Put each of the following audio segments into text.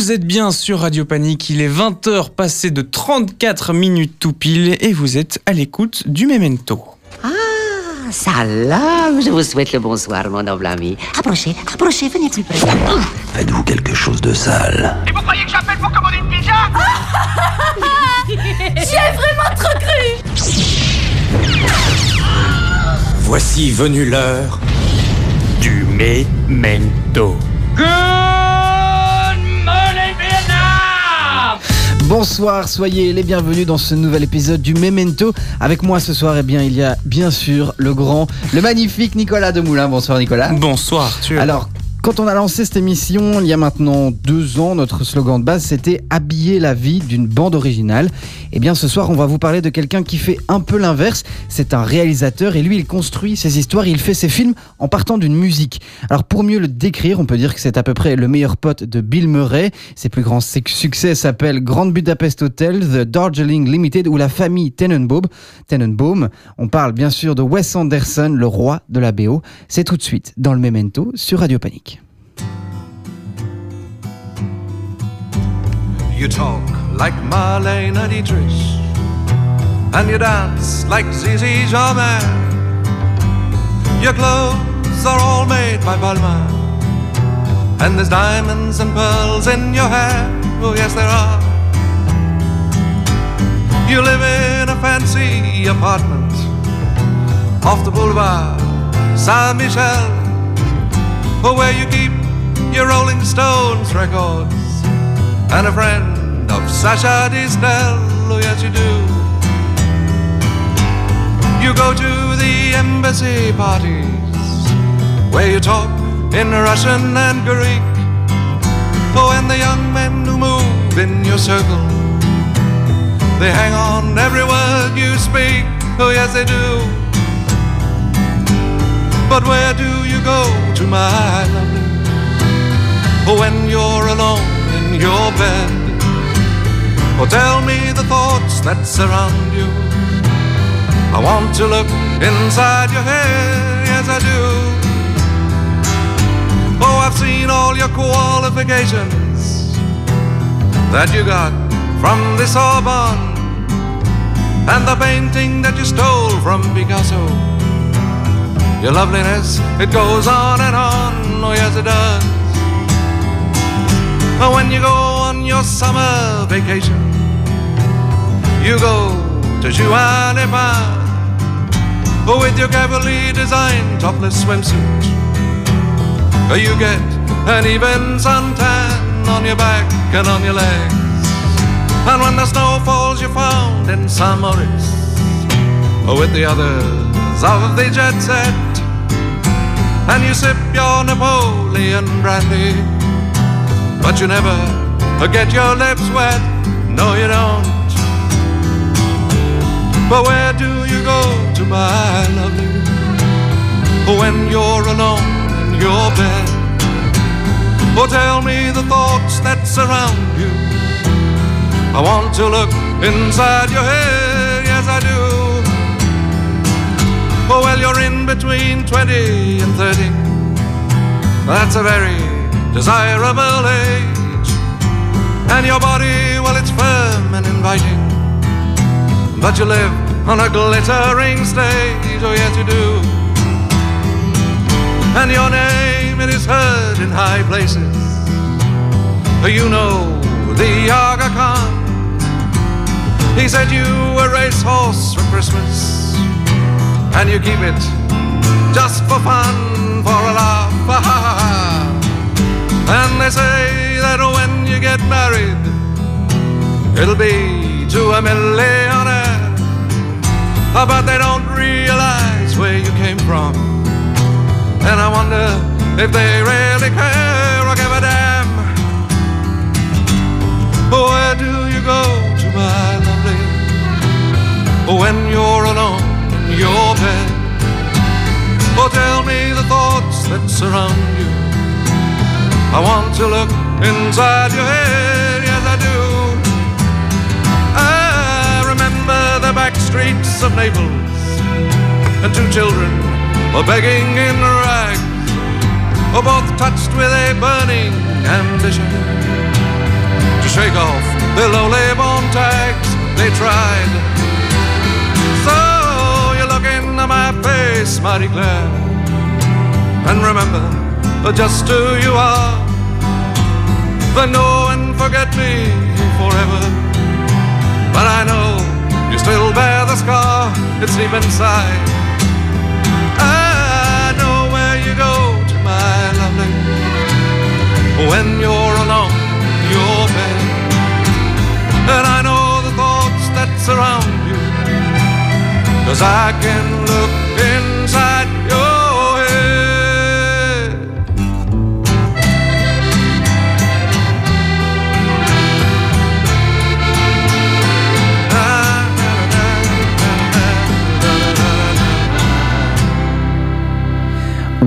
Vous êtes bien sur Radio Panique, il est 20h passé de 34 minutes tout pile et vous êtes à l'écoute du Memento. Ah, salam Je vous souhaite le bonsoir, mon noble ami. Approchez, approchez, venez plus près. Faites-vous quelque chose de sale Et vous croyez que j'appelle pour commander une pizza? J'y ai vraiment trop cru Voici venue l'heure du Memento. Bonsoir, soyez les bienvenus dans ce nouvel épisode du Memento. Avec moi ce soir, eh bien, il y a bien sûr le grand, le magnifique Nicolas Demoulin. Bonsoir Nicolas. Bonsoir Arthur. Alors, quand on a lancé cette émission il y a maintenant deux ans, notre slogan de base c'était habiller la vie d'une bande originale. Et bien ce soir on va vous parler de quelqu'un qui fait un peu l'inverse. C'est un réalisateur et lui il construit ses histoires, il fait ses films en partant d'une musique. Alors pour mieux le décrire, on peut dire que c'est à peu près le meilleur pote de Bill Murray. Ses plus grands succès s'appellent Grand Budapest Hotel, The Darjeeling Limited ou La famille Tenenbaum. Tenenbaum. On parle bien sûr de Wes Anderson, le roi de la BO. C'est tout de suite dans le Memento sur Radio Panique. You talk like Marlene Dietrich, and you dance like Zizi Jamais. Your clothes are all made by Balmain, and there's diamonds and pearls in your hair. Oh, yes, there are. You live in a fancy apartment off the boulevard Saint Michel, where you keep your Rolling Stones records and a friend of Sasha Distel. Oh, yes, you do. You go to the embassy parties where you talk in Russian and Greek. Oh, and the young men who move in your circle, they hang on every word you speak. Oh, yes, they do. But where do you go to, my lovely? Oh, when you're alone your bed. Or tell me the thoughts that surround you. I want to look inside your head, yes I do. Oh, I've seen all your qualifications that you got from the Sorbonne and the painting that you stole from Picasso. Your loveliness, it goes on and on, oh yes it does. When you go on your summer vacation, you go to Juanema with your carefully designed topless swimsuit. You get an even suntan on your back and on your legs. And when the snow falls, you're found in San Maurice with the others of the jet set. And you sip your Napoleon brandy but you never get your lips wet. No, you don't. But where do you go to, my lovely, when you're alone in your bed? Oh, tell me the thoughts that surround you. I want to look inside your head, yes, I do. Oh, well, you're in between 20 and 30. That's a very desirable age. And your body, well, it's firm and inviting. But you live on a glittering stage, oh yes you do. And your name, it is heard in high places. You know the Aga Khan. He said you a racehorse for Christmas. And you keep it just for fun, for a laugh. And they say that when you get married, it'll be to a millionaire. Ah, but they don't realize where you came from. And I wonder if they really care or give a damn. Where do you go to, my lovely, when you're alone in your bed? Oh, tell me the thoughts that surround you. I want to look inside your head, yes I do. I remember the back streets of Naples, and two children were begging in rags, were both touched with a burning ambition. To shake off the lowly bone tags they tried. So you look into my face, mighty glad, and remember just who you are. Then know and forget me forever. But I know you still bear the scar, it's deep inside. I know where you go to my lovely when you're alone, your bed. And I know the thoughts that surround you, cause I can look inside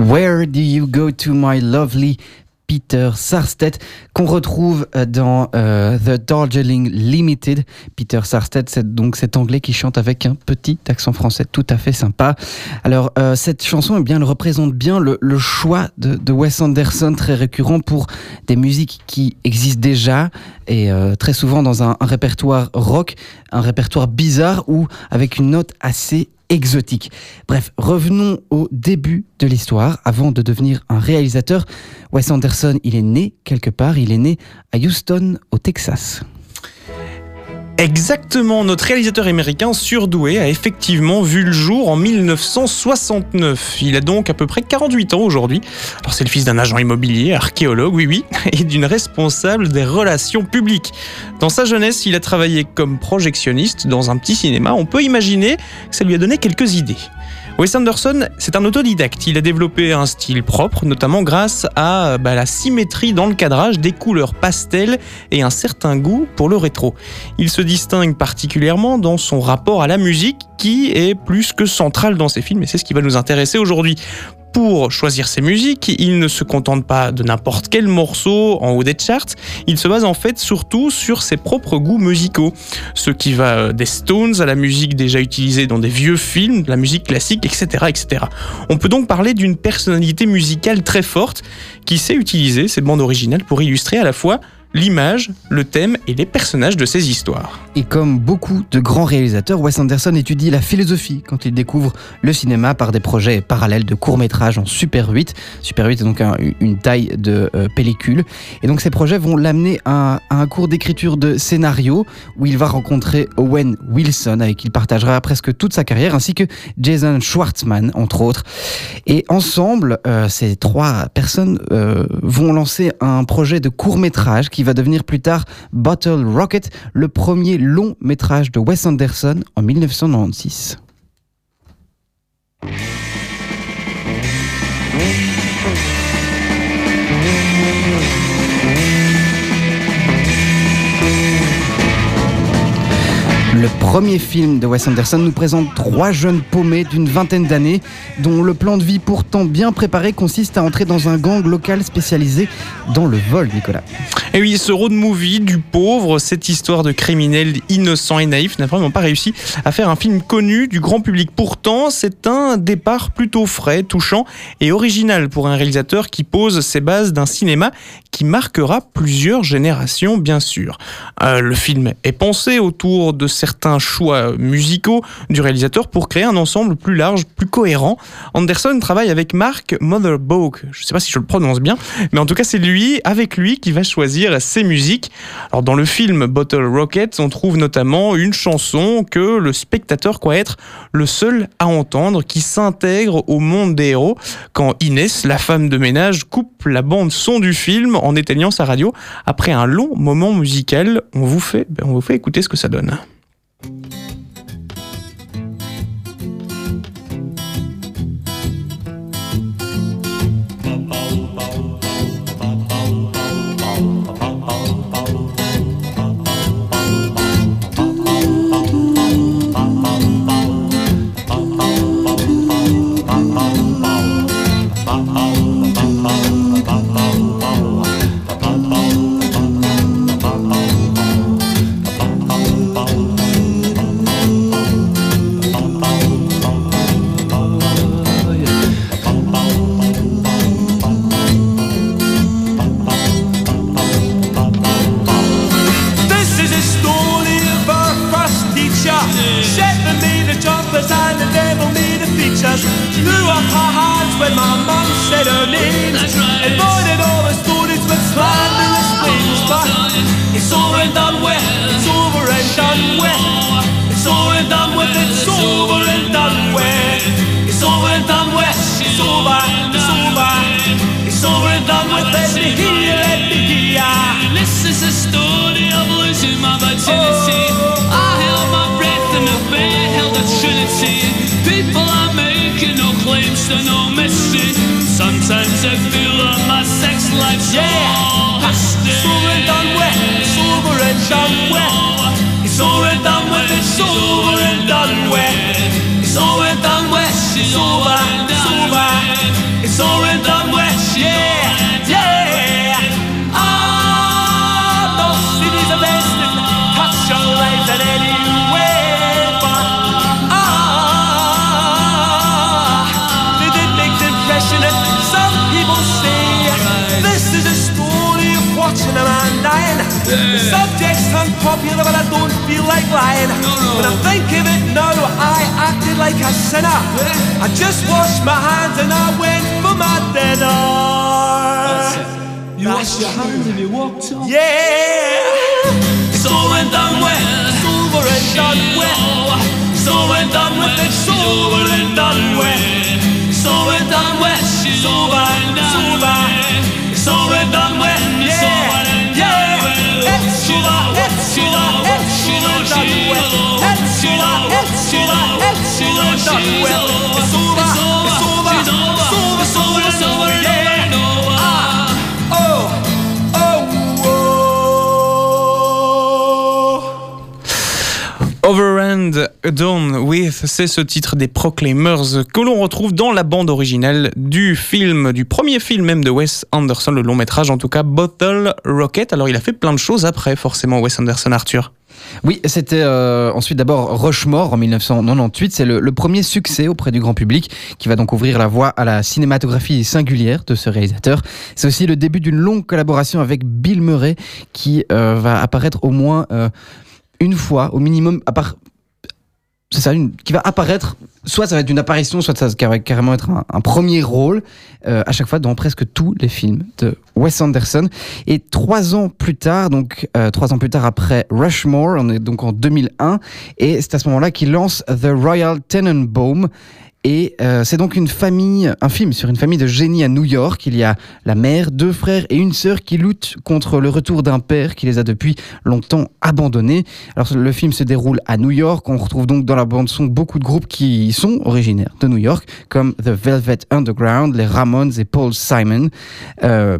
Where do you go to my lovely Peter Sarstedt, qu'on retrouve euh, dans euh, The Darjeeling Limited. Peter Sarstedt, c'est donc cet anglais qui chante avec un petit accent français tout à fait sympa. Alors, euh, cette chanson, eh bien, elle représente bien le, choix de, de, Wes Anderson, très récurrent pour des musiques qui existent déjà et très souvent dans un, un répertoire rock, un répertoire bizarre ou avec une note assez exotique. Bref, revenons au début de l'histoire. Avant de devenir un réalisateur, Wes Anderson, il est né quelque part, il est né à Houston, au Texas. Exactement, notre réalisateur américain surdoué a effectivement vu le jour en 1969. Il a donc à peu près 48 ans aujourd'hui. Alors c'est le fils d'un agent immobilier, archéologue, oui oui, et d'une responsable des relations publiques. Dans sa jeunesse, il a travaillé comme projectionniste dans un petit cinéma. On peut imaginer que ça lui a donné quelques idées. Wes Anderson, c'est un autodidacte. Il a développé un style propre, notamment grâce à bah, la symétrie dans le cadrage, des couleurs pastel et un certain goût pour le rétro. Il se distingue particulièrement dans son rapport à la musique, qui est plus que central dans ses films, et c'est ce qui va nous intéresser aujourd'hui pour choisir ses musiques, il ne se contente pas de n'importe quel morceau en haut des charts, il se base en fait surtout sur ses propres goûts musicaux. Ce qui va des Stones à la musique déjà utilisée dans des vieux films, la musique classique, etc. etc. On peut donc parler d'une personnalité musicale très forte qui sait utiliser ses bandes originales pour illustrer à la fois l'image, le thème et les personnages de ses histoires. Et comme beaucoup de grands réalisateurs, Wes Anderson étudie la philosophie quand il découvre le cinéma par des projets parallèles de courts-métrages en Super 8. Super 8 est donc un, une taille de euh, pellicule. Et donc ces projets vont l'amener à, à, un cours d'écriture de scénario où il va rencontrer Owen Wilson avec qui il partagera presque toute sa carrière ainsi que Jason Schwartzman entre autres. Et ensemble, euh, ces trois personnes euh, vont lancer un projet de court-métrage qui va devenir plus tard Bottle Rocket, le premier long métrage de Wes Anderson en 1996. Le premier film de Wes Anderson nous présente trois jeunes paumés d'une vingtaine d'années dont le plan de vie pourtant bien préparé consiste à entrer dans un gang local spécialisé dans le vol, Nicolas. Et oui, ce road movie du pauvre, cette histoire de criminel innocent et naïf n'a vraiment pas réussi à faire un film connu du grand public. Pourtant, c'est un départ plutôt frais, touchant et original pour un réalisateur qui pose ses bases d'un cinéma qui marquera plusieurs générations, bien sûr. Euh, le film est pensé autour de certains choix musicaux du réalisateur pour créer un ensemble plus large, plus cohérent. Anderson travaille avec Mark Motherboke, je ne sais pas si je le prononce bien, mais en tout cas c'est lui, avec lui, qui va choisir ses musiques. Alors dans le film Bottle Rocket, on trouve notamment une chanson que le spectateur croit être le seul à entendre, qui s'intègre au monde des héros, quand Inès, la femme de ménage, coupe la bande son du film en éteignant sa radio. Après un long moment musical, on vous fait, on vous fait écouter ce que ça donne. Thank you. Her when my mum said her name. Avoided all the stories with slanderous claims. But it's over and done with. It's over and done with. It's over and done with. It's over and done with. It's over and done with. It's over. It's over. It's over and done with. Let me hear. Let me hear. This is a story of losing my virginity. I held my breath in the bed, held a trinity. People are making no claims to no mystery. Sometimes I feel that my sex life's all history. It's over and done with. It's over and done with. It's over and done with. It's over and done with. It's over and done with. It's over. It's over. It's over and done with. Yeah. Yeah. Feel like lying. When I think of it now, I acted like a sinner. I just washed my hands and I went for my dinner. You washed your hands and you walked off. Yeah, it's over and done with. It's over and done with. It's over and done with. It's over and done with. It's over and done with. It's over. It's over. It's and done with. Yeah, yeah. It's over. And done with. It's over. It's over. It's over. It's over. It's over. It's over. Yeah. Done with, c'est ce titre des Proclaimers que l'on retrouve dans la bande originale du film, du premier film même de Wes Anderson, le long métrage en tout cas, Bottle Rocket. Alors il a fait plein de choses après, forcément, Wes Anderson, Arthur. Oui, c'était euh, ensuite d'abord Rushmore en 1998. C'est le, le premier succès auprès du grand public qui va donc ouvrir la voie à la cinématographie singulière de ce réalisateur. C'est aussi le début d'une longue collaboration avec Bill Murray qui euh, va apparaître au moins euh, une fois, au minimum, à part. C'est ça, une, qui va apparaître, soit ça va être une apparition, soit ça va carrément être un, premier rôle, euh, à chaque fois dans presque tous les films de Wes Anderson. Et trois ans plus tard, donc euh, trois ans plus tard après Rushmore, on est donc en 2001, et c'est à ce moment-là qu'il lance The Royal Tenenbaum. Et euh, c'est donc une famille, un film sur une famille de génies à New York. Il y a la mère, deux frères et une sœur qui luttent contre le retour d'un père qui les a depuis longtemps abandonnés. Alors le film se déroule à New York. On retrouve donc dans la bande son beaucoup de groupes qui sont originaires de New York, comme The Velvet Underground, les Ramones et Paul Simon. Euh,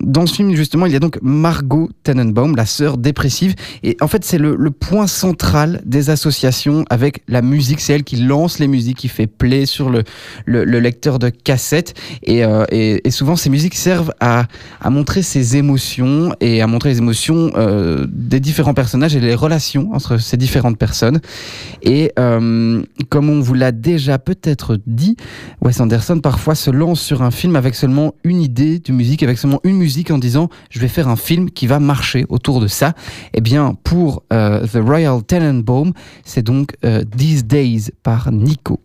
dans ce film justement, il y a donc Margot Tenenbaum, la sœur dépressive. Et en fait, c'est le, le point central des associations avec la musique. C'est elle qui lance les musiques, qui fait play sur le, le, le lecteur de cassette. Et, euh, et, et, souvent, ces musiques servent à, à, montrer ses émotions et à montrer les émotions euh, des différents personnages et les relations entre ces différentes personnes. Et euh, comme on vous l'a déjà peut-être dit, Wes Anderson parfois se lance sur un film avec seulement une idée de musique, avec seulement une musique en disant je vais faire un film qui va marcher autour de ça. Et bien, pour The Royal Tenenbaum, c'est donc These Days par Nico.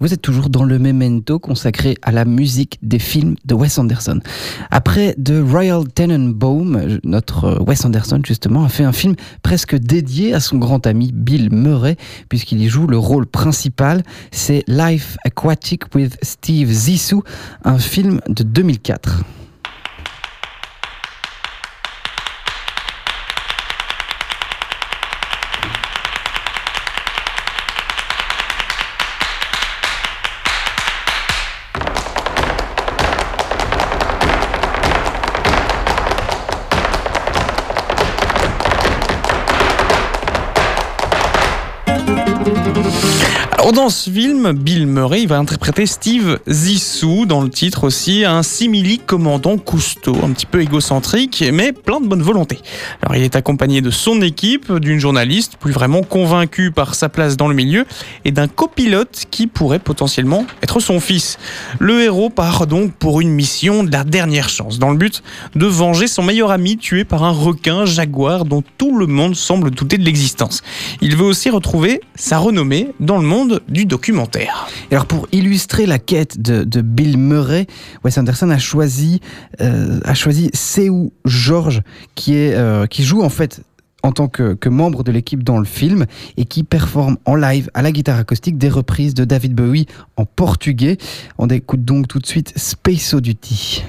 Vous êtes toujours dans le memento consacré à la musique des films de Wes Anderson. Après The Royal Tenenbaum, notre Wes Anderson justement a fait un film presque dédié à son grand ami Bill Murray puisqu'il y joue le rôle principal. C'est Life Aquatic with Steve Zissou, un film de 2004. Dans ce film, Bill Murray va interpréter Steve Zissou, dans le titre aussi, un simili commandant Cousteau, un petit peu égocentrique, mais plein de bonne volonté. Il est accompagné de son équipe, d'une journaliste plus vraiment convaincue par sa place dans le milieu, et d'un copilote qui pourrait potentiellement être son fils. Le héros part donc pour une mission de la dernière chance, dans le but de venger son meilleur ami tué par un requin jaguar dont tout le monde semble douter de l'existence. Il veut aussi retrouver sa renommée dans le monde du documentaire. alors pour illustrer la quête de, Bill Murray, Wes Anderson a choisi, euh, a choisi Seu George qui, est, euh, qui joue en fait en tant que, que, membre de l'équipe dans le film et qui performe en live à la guitare acoustique des reprises de David Bowie en portugais. On écoute donc tout de suite Space Oddity.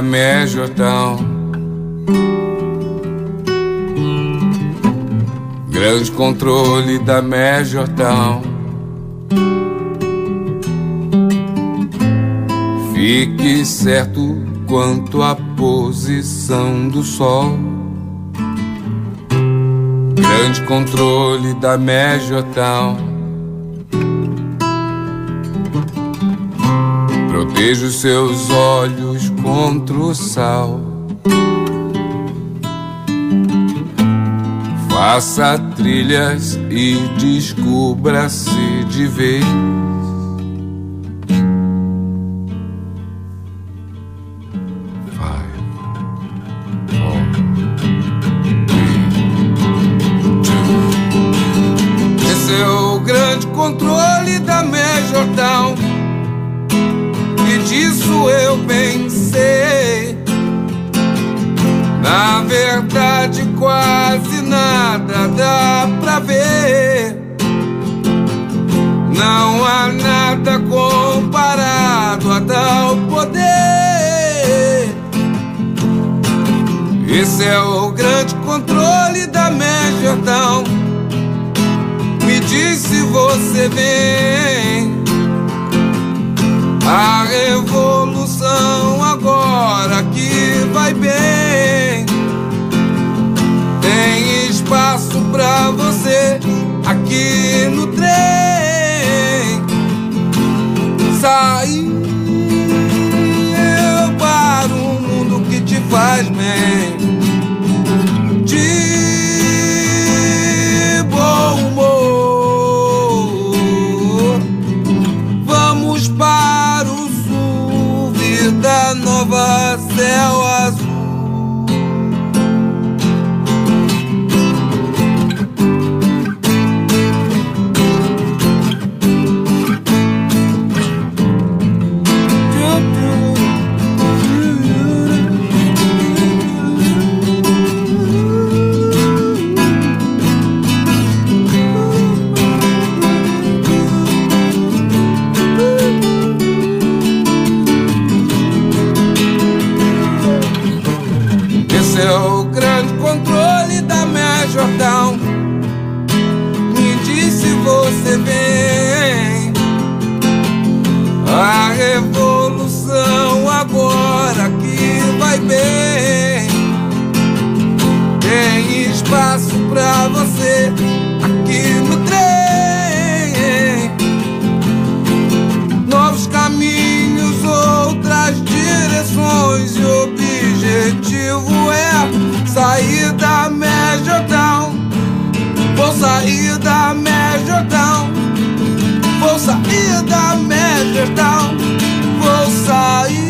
Guilherme Jordão. Então. Grande controle da Mé Jordão. Então. Fique certo quanto à posição do sol. Grande controle da Mé Jordão. Então. Proteja os seus olhos contra o sal. Faça trilhas e descubra-se de vez. Esse é o grande controle da Major. E disso pensei. Na verdade, quase nada dá pra ver. Não há nada comparado a tal poder. Esse é o grande controle da Major. Me diz se você vem. A agora que vai bem. Tem espaço pra você aqui no trem. Sair Tem espaço pra você aqui no trem. Novos caminhos, outras direções e o objetivo é sair da Major Town. Vou sair da Major Town. Vou sair da Major Town. Vou sair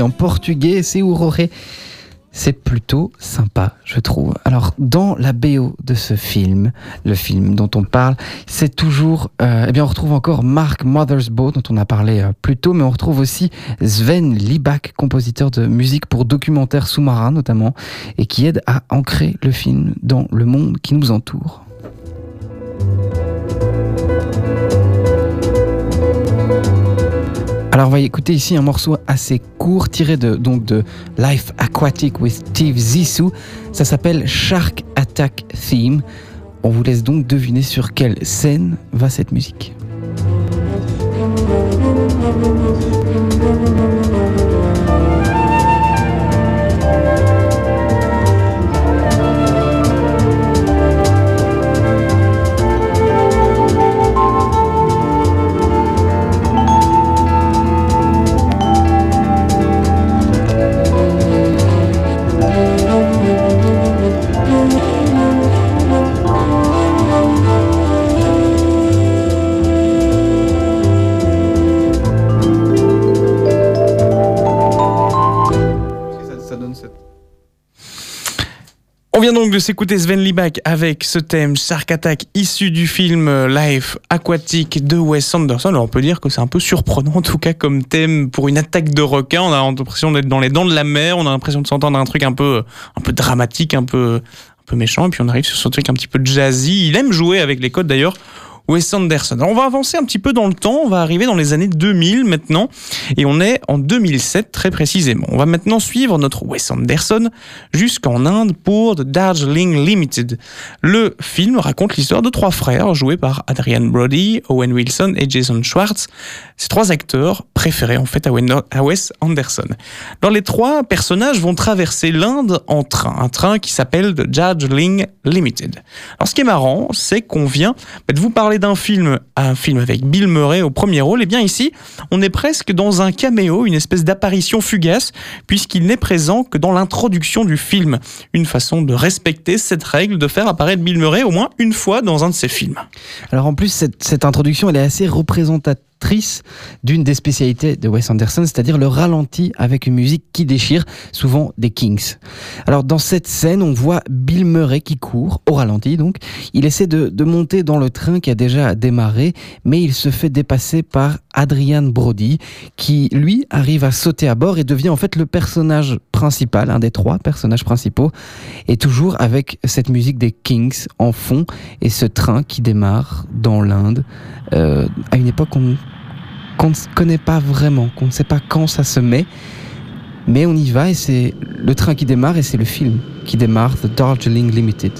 En portugais, c'est Auroré. C'est plutôt sympa, je trouve. Alors, dans la BO de ce film, le film dont on parle, c'est toujours, euh, eh bien, on retrouve encore Mark Mothersbaugh, dont on a parlé euh, plus tôt, mais on retrouve aussi Sven Libak, compositeur de musique pour documentaires sous-marins notamment, et qui aide à ancrer le film dans le monde qui nous entoure. Alors on va écouter ici un morceau assez court tiré de, donc de Life Aquatic with Steve Zissou. Ça s'appelle Shark Attack Theme. On vous laisse donc deviner sur quelle scène va cette musique. De s'écouter Sven Libak avec ce thème Shark Attack issu du film euh, Life Aquatic de Wes Anderson. Alors on peut dire que c'est un peu surprenant en tout cas comme thème pour une attaque de requin. On a l'impression d'être dans les dents de la mer, on a l'impression de s'entendre un truc un peu, un peu dramatique, un peu, un peu méchant. Et puis on arrive sur ce truc un petit peu jazzy. Il aime jouer avec les codes d'ailleurs. Wes Anderson. Alors on va avancer un petit peu dans le temps, on va arriver dans les années 2000 maintenant, et on est en 2007 très précisément. On va maintenant suivre notre Wes Anderson jusqu'en Inde pour The Darjeeling Limited. Le film raconte l'histoire de trois frères joués par Adrian Brody, Owen Wilson et Jason Schwartz. Ces trois acteurs préférés en fait à Wes Anderson. Alors les trois personnages vont traverser l'Inde en train, un train qui s'appelle The Darjeeling Limited. Alors ce qui est marrant, c'est qu'on vient bah, de vous parler d'un film, un film avec Bill Murray au premier rôle. Et bien ici, on est presque dans un caméo, une espèce d'apparition fugace, puisqu'il n'est présent que dans l'introduction du film. Une façon de respecter cette règle de faire apparaître Bill Murray au moins une fois dans un de ses films. Alors en plus, cette, cette introduction, elle est assez représentative d'une des spécialités de Wes Anderson, c'est-à-dire le ralenti avec une musique qui déchire, souvent des Kings. Alors dans cette scène, on voit Bill Murray qui court, au ralenti donc. Il essaie de, de monter dans le train qui a déjà démarré, mais il se fait dépasser par Adrian Brody, qui lui arrive à sauter à bord et devient en fait le personnage principal, un des trois personnages principaux, et toujours avec cette musique des Kings en fond et ce train qui démarre dans l'Inde euh, à une époque qu'on ne connaît pas vraiment, qu'on ne sait pas quand ça se met, mais on y va et c'est le train qui démarre et c'est le film qui démarre, The Darjeeling Limited.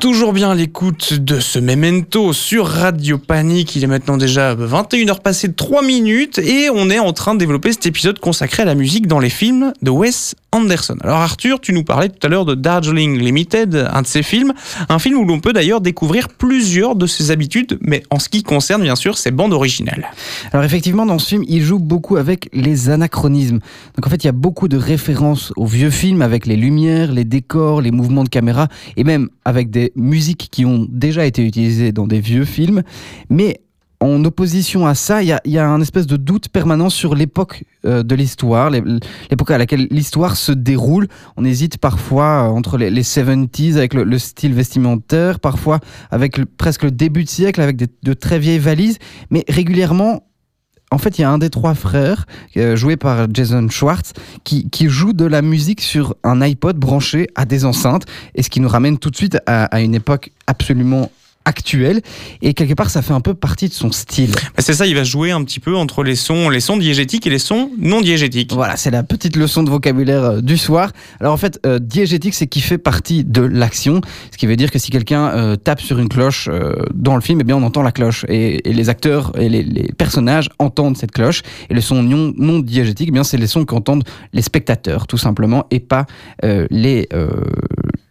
Toujours bien à l'écoute de ce Memento sur Radio Panique. Il est maintenant déjà 21h passées de 3 minutes et on est en train de développer cet épisode consacré à la musique dans les films de Wes Anderson. Alors Arthur, tu nous parlais tout à l'heure de Darjeeling Limited, un de ses films, un film où l'on peut d'ailleurs découvrir plusieurs de ses habitudes, mais en ce qui concerne bien sûr ses bandes originales. Alors effectivement, dans ce film, il joue beaucoup avec les anachronismes. Donc en fait, il y a beaucoup de références aux vieux films avec les lumières, les décors, les mouvements de caméra, et même avec des musiques qui ont déjà été utilisées dans des vieux films, mais en opposition à ça, il y a, un espèce de doute permanent sur l'époque euh, de l'histoire, l'époque à laquelle l'histoire se déroule. On hésite parfois euh, entre les, les 70s avec le, le, style vestimentaire, parfois avec presque le début de siècle, avec de très vieilles valises, mais régulièrement, en fait, il y a un des trois frères, euh, joué par Jason Schwartz, qui, qui, joue de la musique sur un iPod branché à des enceintes, et ce qui nous ramène tout de suite à, à une époque absolument actuel et quelque part ça fait un peu partie de son style. C'est ça, il va jouer un petit peu entre les sons, les sons diégétiques et les sons non diégétiques. Voilà, c'est la petite leçon de vocabulaire euh, du soir. Alors en fait, euh, diégétique c'est qui fait partie de l'action, ce qui veut dire que si quelqu'un euh, tape sur une cloche euh, dans le film, eh bien on entend la cloche et, et les acteurs et les, les, personnages entendent cette cloche et le son non, non diégétique, eh bien c'est les sons qu'entendent les spectateurs tout simplement et pas euh, les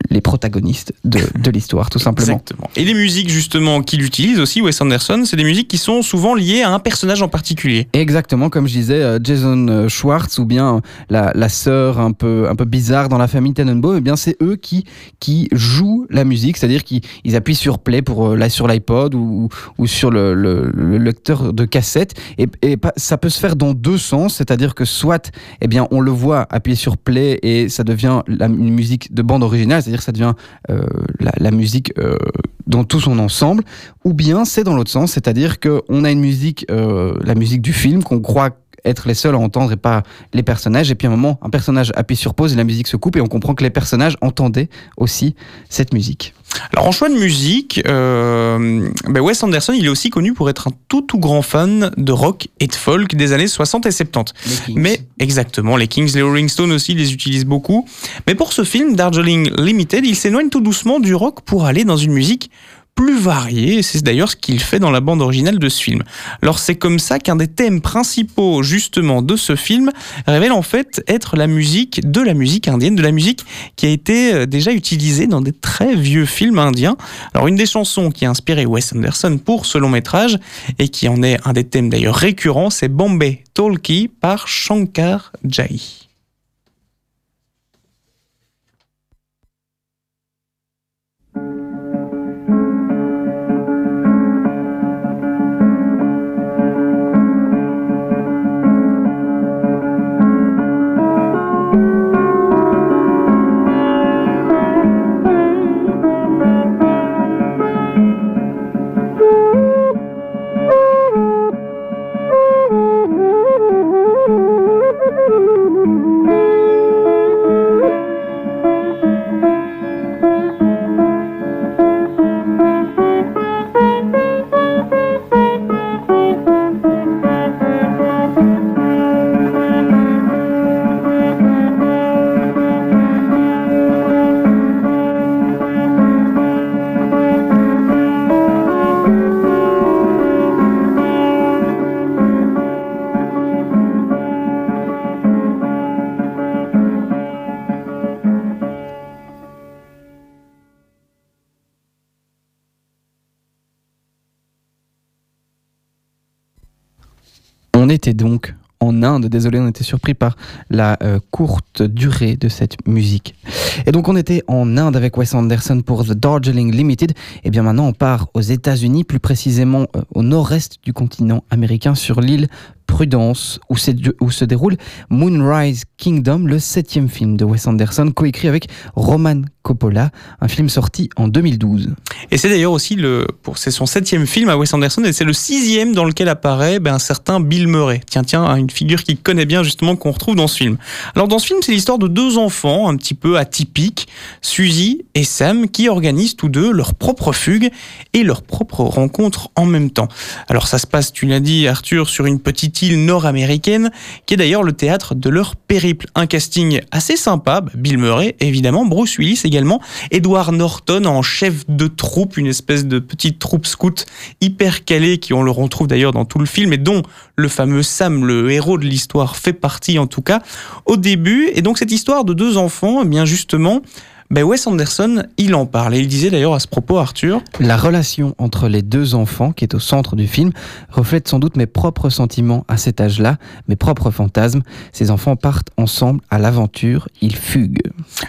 les protagonistes de, de l'histoire, tout simplement. Exactement. Et les musiques, justement, qu'il utilise aussi, Wes Anderson, c'est des musiques qui sont souvent liées à un personnage en particulier. Exactement, comme je disais, euh, Jason Schwartz ou bien la, la sœur un peu, un peu bizarre dans la famille Tenenbaum, eh bien, c'est eux qui, qui jouent la musique, c'est-à-dire qu'ils appuient sur play pour, là, sur l'iPod ou, ou sur le, le, le, lecteur de cassette. Et, et ça peut se faire dans deux sens, c'est-à-dire que soit, eh bien, on le voit appuyer sur play et ça devient la, une musique de bande originale, c'est-à-dire ça devient euh, la, musique euh, dans tout son ensemble, ou bien c'est dans l'autre sens, c'est-à-dire qu'on a une musique, euh, la musique du film qu'on croit être les seuls à entendre et pas les personnages. Et puis à un moment, un personnage appuie sur pause et la musique se coupe et on comprend que les personnages entendaient aussi cette musique. Alors en choix de musique, euh, ben Wes Anderson, il est aussi connu pour être un tout tout grand fan de rock et de folk des années 60 et 70. Mais exactement, les Kings, les Rolling Stones aussi les utilisent beaucoup. Mais pour ce film, Darjeeling Limited, il s'éloigne tout doucement du rock pour aller dans une musique plus varié, et c'est d'ailleurs ce qu'il fait dans la bande originale de ce film. Alors c'est comme ça qu'un des thèmes principaux justement de ce film révèle en fait être la musique de la musique indienne, de la musique qui a été déjà utilisée dans des très vieux films indiens. Alors une des chansons qui a inspiré Wes Anderson pour ce long métrage et qui en est un des thèmes d'ailleurs récurrents, c'est Bombay Talkie par Shankar Jai. Désolé, on était surpris par la euh, courte durée de cette musique. Et donc on était en Inde avec Wes Anderson pour The Darjeeling Limited. Et bien maintenant on part aux États-Unis, plus précisément euh, au nord-est du continent américain, sur l'île Prudence, où, se déroule Moonrise Kingdom, le septième film de Wes Anderson, coécrit avec Roman Coppola, un film sorti en 2012. Et c'est d'ailleurs aussi le, pour c'est son septième film à Wes Anderson et c'est le sixième dans lequel apparaît ben, un certain Bill Murray. Tiens, tiens, une figure qu'il connaît bien justement qu'on retrouve dans ce film. Alors dans ce film, c'est l'histoire de deux enfants un petit peu atypiques, Suzy et Sam, qui organisent tous deux leur propre fugue et leur propre rencontre en même temps. Alors ça se passe, tu l'as dit Arthur, sur une petite nord-américaine, qui est d'ailleurs le théâtre de leur périple. Un casting assez sympa, Bill Murray évidemment, Bruce Willis également, Edward Norton en chef de troupe, une espèce de petite troupe scout hyper calée qui on le retrouve d'ailleurs dans tout le film et dont le fameux Sam, le héros de l'histoire, fait partie en tout cas au début. Et donc cette histoire de deux enfants, eh bien justement, ben Wes Anderson, il en parle. Et il disait d'ailleurs à ce propos, Arthur. La relation entre les deux enfants, qui est au centre du film, reflète sans doute mes propres sentiments à cet âge-là, mes propres fantasmes. Ces enfants partent ensemble à l'aventure, ils fuguent.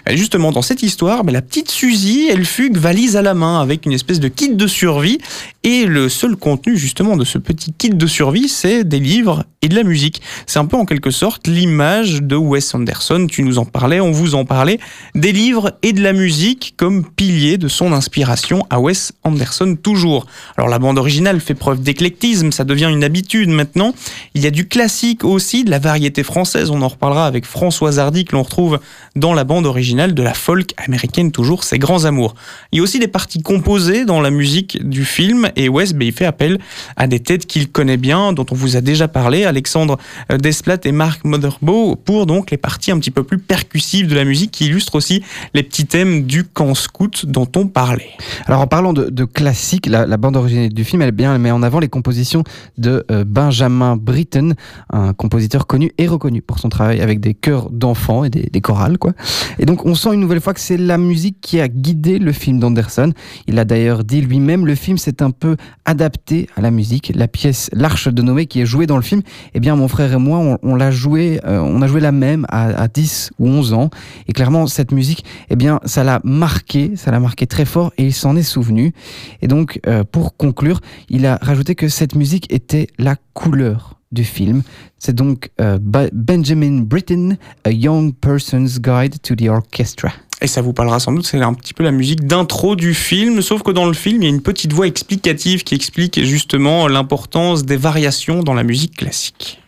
Et justement, dans cette histoire, ben, la petite Suzy, elle fugue valise à la main avec une espèce de kit de survie. Et le seul contenu, justement, de ce petit kit de survie, c'est des livres et de la musique. C'est un peu en quelque sorte l'image de Wes Anderson. Tu nous en parlais, on vous en parlait. Des livres et de la musique comme pilier de son inspiration à Wes Anderson toujours. Alors la bande originale fait preuve d'éclectisme, ça devient une habitude maintenant. Il y a du classique aussi, de la variété française, on en reparlera avec François Hardy que l'on retrouve dans la bande originale de la folk américaine toujours, ses grands amours. Il y a aussi des parties composées dans la musique du film et Wes ben, il fait appel à des têtes qu'il connaît bien, dont on vous a déjà parlé, Alexandre euh, Desplat et Marc Motherbow pour donc les parties un petit peu plus percussives de la musique qui illustrent aussi les petits thèmes du camp scout dont on parlait. Alors en parlant de, de classique, la, bande originale du film, elle, bien, met en avant les compositions de euh, Benjamin Britten, un compositeur connu et reconnu pour son travail avec des chœurs d'enfants et des, chorales. Quoi. Et donc on sent une nouvelle fois que c'est la musique qui a guidé le film d'Anderson. Il a d'ailleurs dit lui-même, le film s'est un peu adapté à la musique. La pièce L'Arche de Noé qui est jouée dans le film, eh bien mon frère et moi, on, on l'a joué, euh, on a joué la même à, à 10 ou 11 ans. Et clairement, cette musique, eh bien ça l'a marqué, ça l'a marqué très fort et il s'en est souvenu. Et donc, euh, pour conclure, il a rajouté que cette musique était la couleur du film. C'est donc euh, Benjamin Britten, A Young Person's Guide to the Orchestra. Et ça vous parlera sans doute, c'est un petit peu la musique d'intro du film, sauf que dans le film, il y a une petite voix explicative qui explique justement l'importance des variations dans la musique classique.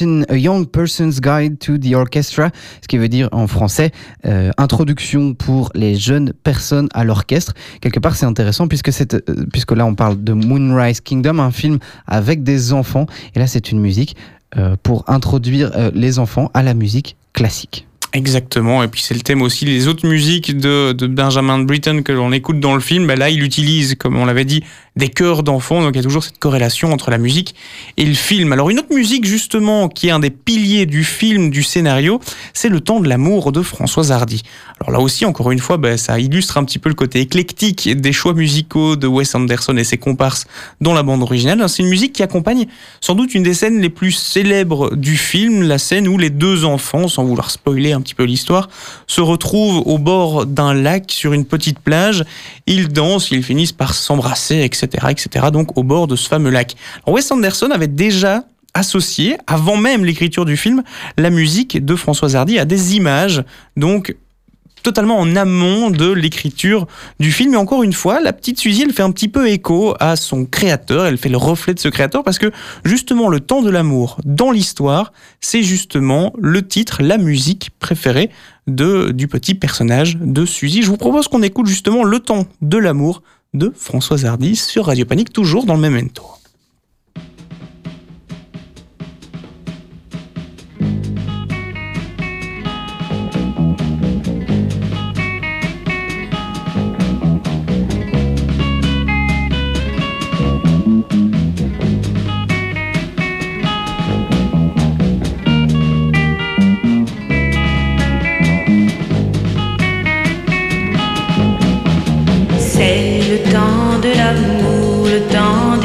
Britten, A Young Person's Guide to the Orchestra, ce qui veut dire en français euh, introduction pour les jeunes personnes à l'orchestre. Quelque part, c'est intéressant puisque, euh, puisque là, on parle de Moonrise Kingdom, un film avec des enfants. Et là, c'est une musique euh, pour introduire les enfants à la musique classique. Exactement, et puis c'est le thème aussi les autres musiques de, de Benjamin Britten que l'on écoute dans le film. Ben là, il utilise, comme on l'avait dit, des chœurs d'enfants. Donc il y a toujours cette corrélation entre la musique et le film. Alors une autre musique justement qui est un des piliers du film, du scénario, c'est Le temps de l'amour de Françoise Hardy. Alors là aussi, encore une fois, ben, ça illustre un petit peu le côté éclectique des choix musicaux de Wes Anderson et ses comparses dans la bande originale. C'est une musique qui accompagne sans doute une des scènes les plus célèbres du film, la scène où les deux enfants, sans vouloir spoiler un petit peu l'histoire, se retrouvent au bord d'un lac sur une petite plage. Ils dansent, ils finissent par s'embrasser, etc., etc. Donc au bord de ce fameux lac. Wes Anderson avait déjà associé, avant même l'écriture du film, la musique de Françoise Hardy à des images. Donc totalement en amont de l'écriture du film. Et encore une fois, la petite Suzy, elle fait un petit peu écho à son créateur, elle fait le reflet de ce créateur parce que justement le temps de l'amour dans l'histoire, c'est justement le titre, la musique préférée de, du petit personnage de Suzy. Je vous propose qu'on écoute justement le temps de l'amour de Françoise Hardy sur Radio Panique, toujours dans le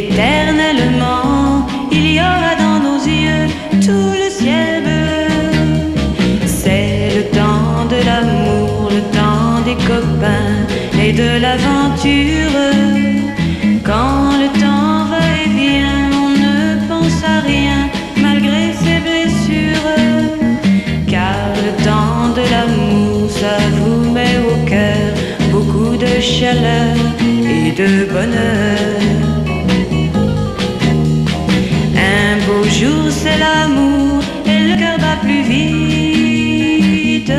et qu'éternellement, il y aura dans nos yeux tout le ciel bleu. C'est le temps de l'amour, le temps des copains et de l'aventure. Quand le temps va et vient, on ne pense à rien malgré ses blessures. Car le temps de l'amour, ça vous met au cœur beaucoup de chaleur et de bonheur. L'amour et le cœur bat plus vite.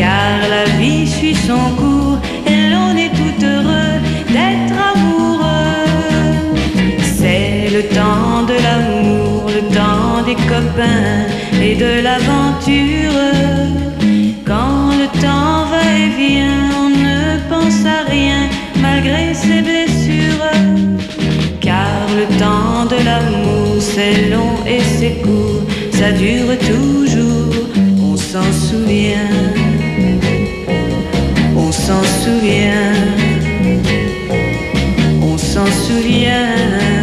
Car la vie suit son cours et l'on est tout heureux d'être amoureux. C'est le temps de l'amour, le temps des copains et de l'aventure. C'est long et c'est court, ça dure toujours, on s'en souvient. On s'en souvient.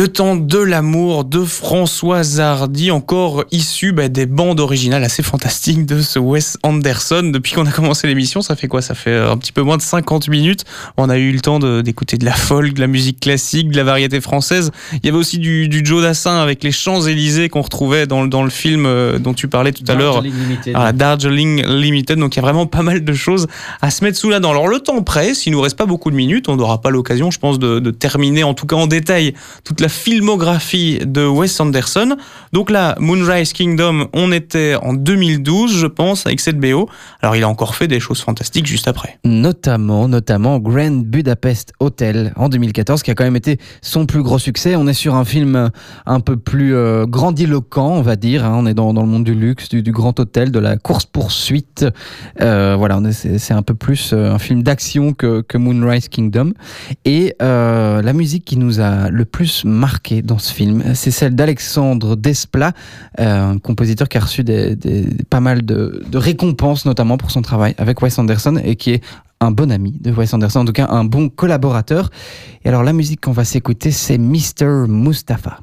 Le temps de l'amour de François Hardy, encore issu bah, des bandes originales assez fantastiques de ce Wes Anderson. Depuis qu'on a commencé l'émission, ça fait quoi? Ça fait euh, un petit peu moins de 50 minutes. On a eu le temps d'écouter de, la folk, de la musique classique, de la variété française. Il y avait aussi du, du Joe Dassin avec les Champs-Élysées qu'on retrouvait dans, dans, le film euh, dont tu parlais tout à l'heure. Darjeeling Limited. Donc il y a vraiment pas mal de choses à se mettre sous la dent. Alors le temps presse, il nous reste pas beaucoup de minutes. On n'aura pas l'occasion, je pense, de, de terminer en tout cas en détail toute la filmographie de Wes Anderson. Donc là, Moonrise Kingdom, on était en 2012, je pense, avec cette BO. Alors il a encore fait des choses fantastiques juste après. Notamment, notamment Grand Budapest Hotel en 2014, qui a quand même été son plus gros succès. On est sur un film un peu plus euh, grandiloquent, on va dire. Hein. On est dans, le monde du luxe, du, grand hôtel, de la course-poursuite. Euh, voilà, c'est un peu plus euh, un film d'action que, Moonrise Kingdom. Et la musique qui nous a le plus dans ce film, c'est celle d'Alexandre Desplat, euh, un compositeur qui a reçu pas mal de, de, récompenses, notamment pour son travail avec Wes Anderson, et qui est un bon ami de Wes Anderson, en tout cas un bon collaborateur. Et alors la musique qu'on va s'écouter, c'est Mr. Mustafa.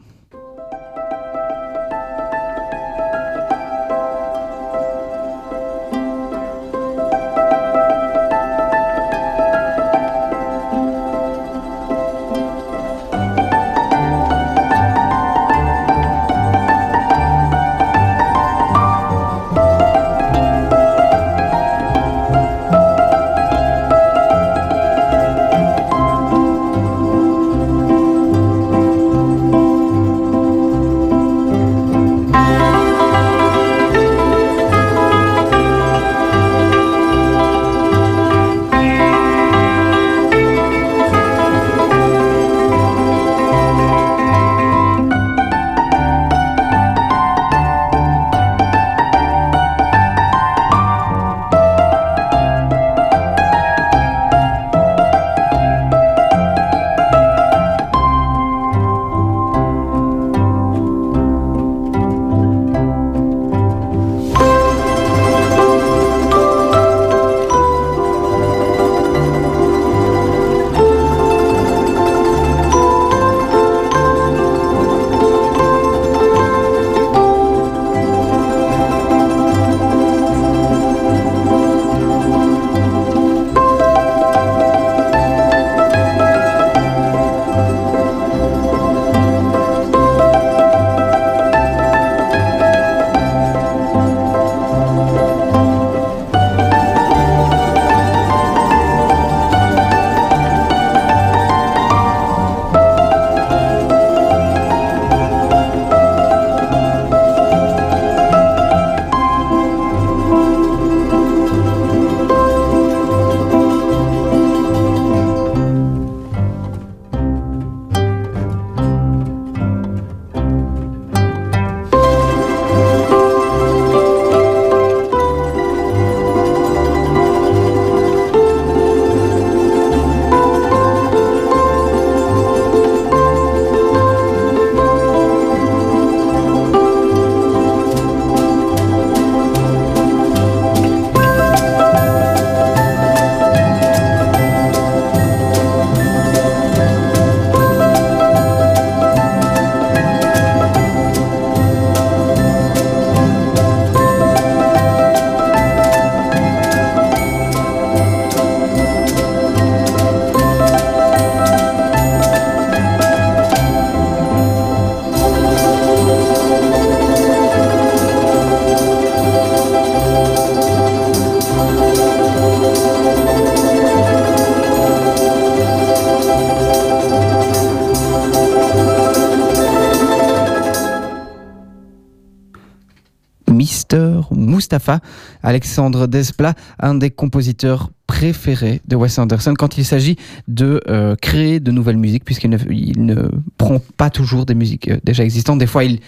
Alexandre Desplat, un des compositeurs préférés de Wes Anderson quand il s'agit de euh, créer de nouvelles musiques, puisqu'il ne, prend pas toujours des musiques euh, déjà existantes. Des fois, il,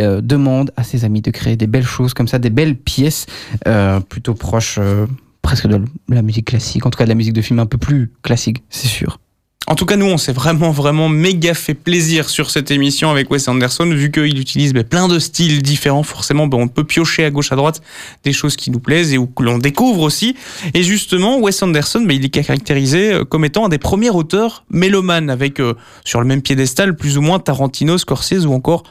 euh, demande à ses amis de créer des belles choses comme ça, des belles pièces plutôt proches presque de la musique classique, en tout cas de la musique de film un peu plus classique, c'est sûr. En tout cas, nous, on s'est vraiment, vraiment méga fait plaisir sur cette émission avec Wes Anderson, vu qu'il utilise ben, plein de styles différents. Forcément, ben, on peut piocher à gauche, à droite des choses qui nous plaisent et où l'on découvre aussi. Et justement, Wes Anderson, ben, il est caractérisé euh, comme étant un des premiers auteurs mélomanes, avec euh, sur le même piédestal plus ou moins Tarantino, Scorsese ou encore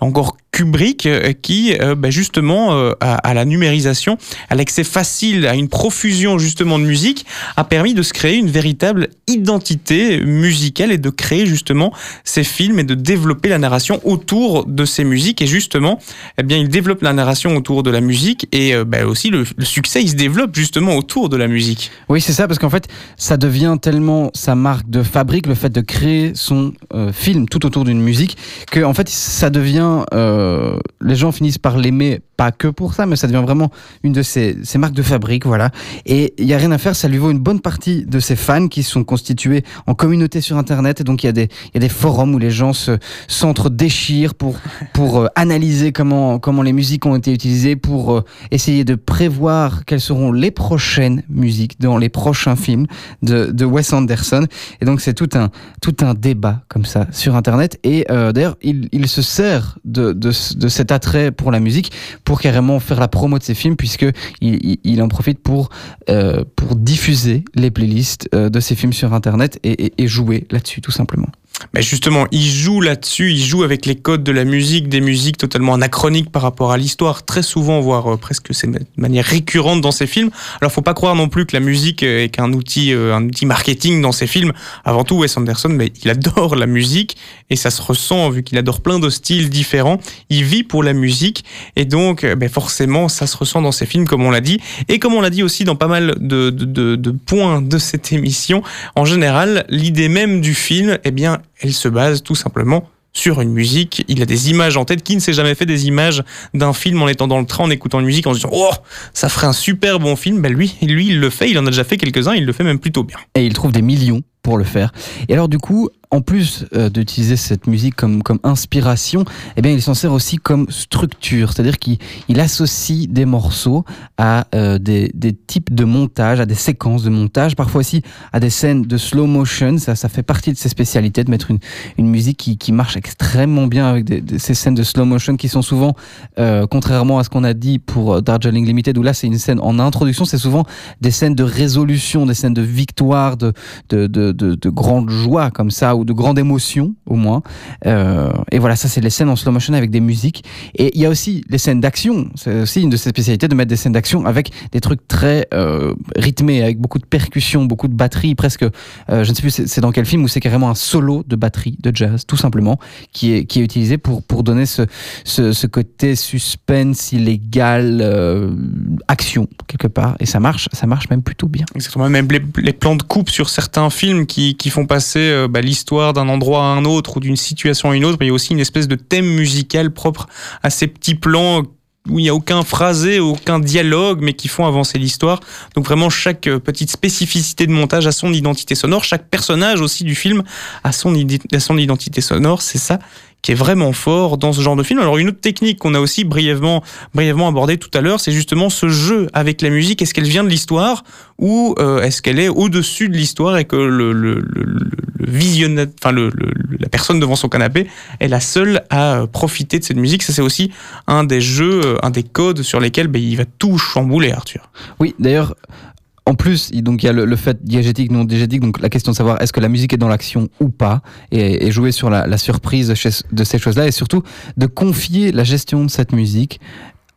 encore Kubrick, euh, qui justement à la numérisation, à l'accès facile à une profusion justement de musique, a permis de se créer une véritable identité musicale et de créer justement ces films et de développer la narration autour de ces musiques. Et justement, eh bien, il développe la narration autour de la musique et euh, ben, aussi le, le succès, il se développe justement autour de la musique. Oui, c'est ça, parce qu'en fait, ça devient tellement sa marque de fabrique, le fait de créer son euh, film tout autour d'une musique, que en fait, ça devient. euh, les gens finissent par l'aimer, pas que pour ça, mais ça devient vraiment une de ses, marques de fabrique, voilà. Et il y a rien à faire, ça lui vaut une bonne partie de ses fans qui sont constitués en communauté sur Internet, et donc il y a des, y a des forums où les gens se s'entre-déchirent pour, pour euh, analyser comment, comment les musiques ont été utilisées, pour euh, essayer de prévoir quelles seront les prochaines musiques dans les prochains films de, de Wes Anderson. Et donc c'est tout un, tout un débat comme ça sur Internet. Et euh, d'ailleurs, il, il se sert de, de, de cet attrait pour la musique pour carrément faire la promo de ses films, puisque il, en profite pour, euh, pour diffuser les playlists euh, de ses films sur Internet et, jouer là-dessus tout simplement. Mais justement, il joue là-dessus, il joue avec les codes de la musique, des musiques totalement anachroniques par rapport à l'histoire, très souvent, voire euh, presque c'est de manière récurrente dans ses films. Alors, faut pas croire non plus que la musique est qu'un outil, un outil marketing dans ses films. Avant tout, Wes Anderson, mais il adore la musique et ça se ressent vu qu'il adore plein de styles différents. Il vit pour la musique et donc, euh, ben forcément, ça se ressent dans ses films, comme on l'a dit, et comme on l'a dit aussi dans pas mal de points de cette émission. En général, l'idée même du film, eh bien, elle se base tout simplement sur une musique. Il a des images en tête. Qui ne s'est jamais fait des images d'un film en étant dans le train, en écoutant une musique, en se disant Oh, ça ferait un super bon film Ben lui, lui, il le fait. Il en a déjà fait quelques-uns. Il le fait même plutôt bien. Et il trouve des millions pour le faire. Et alors du coup, en plus euh, d'utiliser cette musique comme, comme inspiration, eh bien, il s'en sert aussi comme structure. C'est-à-dire qu'il il associe des morceaux à euh, des, des types de montage, à des séquences de montage, parfois aussi à des scènes de slow motion. Ça, ça fait partie de ses spécialités de mettre une, une musique qui, qui marche extrêmement bien avec ces scènes de slow motion qui sont souvent, euh, contrairement à ce qu'on a dit pour Darjeeling Limited, où là c'est une scène en introduction, c'est souvent des scènes de résolution, des scènes de victoire, de, de, de, de grande joie comme ça, de grande émotion au moins. Euh, et voilà, ça c'est les scènes en slow motion avec des musiques. Et il y a aussi les scènes d'action. C'est aussi une de ses spécialités de mettre des scènes d'action avec des trucs très euh, rythmés, avec beaucoup de percussions, beaucoup de batterie, presque. euh, je ne sais plus c'est dans quel film où c'est carrément un solo de batterie de jazz, tout simplement, qui est qui est utilisé pour pour donner ce ce, côté suspense illégal, action quelque part. Et ça marche, ça marche même plutôt bien. Exactement. Même les, plans de coupe sur certains films qui, qui font passer bah, l'histoire d'un endroit à un autre ou d'une situation à une autre. Mais il y a aussi une espèce de thème musical propre à ces petits plans où il n'y a aucun phrasé, aucun dialogue, mais qui font avancer l'histoire. Donc vraiment, chaque euh, petite spécificité de montage a son identité sonore. Chaque personnage aussi du film a son, a son identité sonore. C'est ça qui est vraiment fort dans ce genre de film. Alors une autre technique qu'on a aussi brièvement, brièvement abordée tout à l'heure, c'est justement ce jeu avec la musique. Est-ce qu'elle vient de l'histoire ou euh, est-ce qu'elle est au-dessus de l'histoire et que le, le, visionnaire, enfin la personne devant son canapé est la seule à profiter de cette musique? Ça c'est aussi un des jeux, un des codes sur lesquels ben, il va tout chambouler, Arthur. Oui, d'ailleurs, en plus, donc il y a le, fait diégétique, non diégétique, donc la question de savoir est-ce que la musique est dans l'action ou pas, et, jouer sur la, la surprise de ces choses-là, et surtout de confier la gestion de cette musique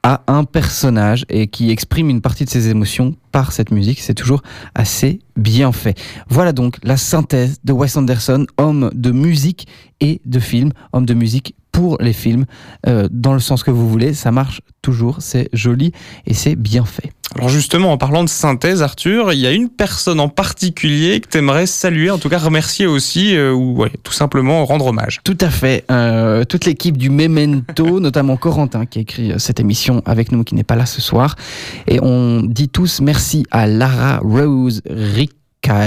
à un personnage et qui exprime une partie de ses émotions par cette musique, c'est toujours assez bien fait. Voilà donc la synthèse de Wes Anderson, homme de musique et de film, homme de musique pour les films, euh, dans le sens que vous voulez. Ça marche toujours, c'est joli et c'est bien fait. Alors justement, en parlant de synthèse, Arthur, il y a une personne en particulier que tu aimerais saluer, en tout cas remercier aussi, euh, ou ouais, tout simplement rendre hommage. Tout à fait. Euh, toute l'équipe du Memento, notamment Corentin qui a écrit cette émission avec nous, qui n'est pas là ce soir. Et on dit tous merci à Lara Rose Rick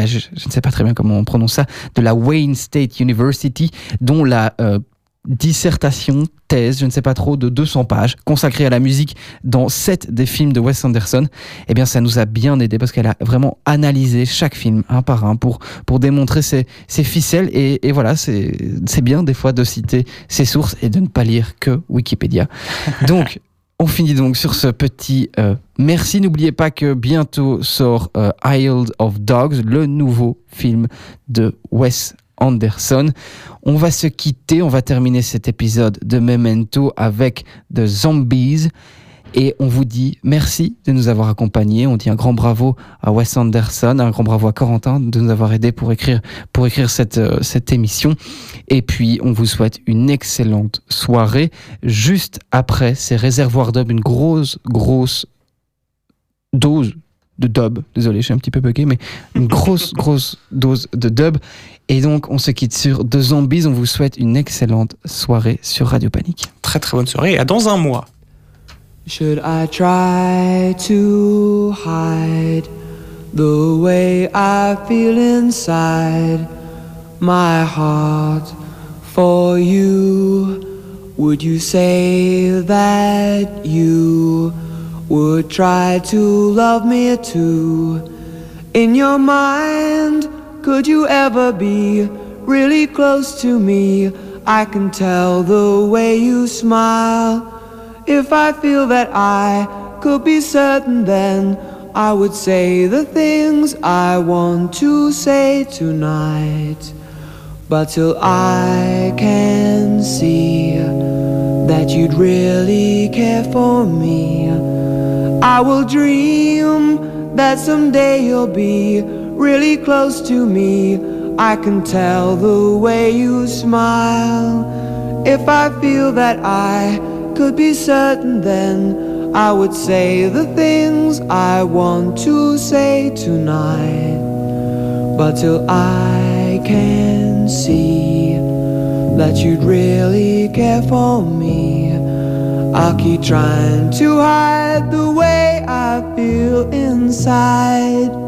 je, ne sais pas très bien comment on prononce ça, de la Wayne State University, dont la euh, dissertation, thèse, je ne sais pas trop, de 200 pages, consacrée à la musique dans 7 des films de Wes Anderson, eh bien ça nous a bien aidé parce qu'elle a vraiment analysé chaque film un par un pour, pour démontrer ses, ses ficelles. Et, et voilà, c'est bien des fois de citer ses sources et de ne pas lire que Wikipédia. Donc, on finit donc sur ce petit euh, merci. N'oubliez pas que bientôt sort euh, Isle of Dogs, le nouveau film de Wes Anderson. On va se quitter, on va terminer cet épisode de Memento avec The Zombies. Et on vous dit merci de nous avoir accompagnés. On dit un grand bravo à Wes Anderson, un grand bravo à Corentin de nous avoir aidés pour écrire, pour écrire cette, euh, cette émission. Et puis, on vous souhaite une excellente soirée. Juste après ces réservoirs dub, une grosse, grosse dose de dub. Désolé, je suis un petit peu bugué, mais une grosse, grosse dose de dub. Et donc, on se quitte sur The Zombies. On vous souhaite une excellente soirée sur Radio Panique. Très, très bonne soirée. Et à dans un mois. Should I try to hide the way I feel inside my heart for you? Would you say that you would try to love me too? In your mind, could you ever be really close to me? I can tell the way you smile. If I feel that I could be certain, then I would say the things I want to say tonight. But till I can see that you'd really care for me, I will dream that someday you'll be really close to me. I can tell the way you smile. If I feel that I could be certain then I would say the things I want to say tonight. But till I can see that you'd really care for me, I'll keep trying to hide the way I feel inside.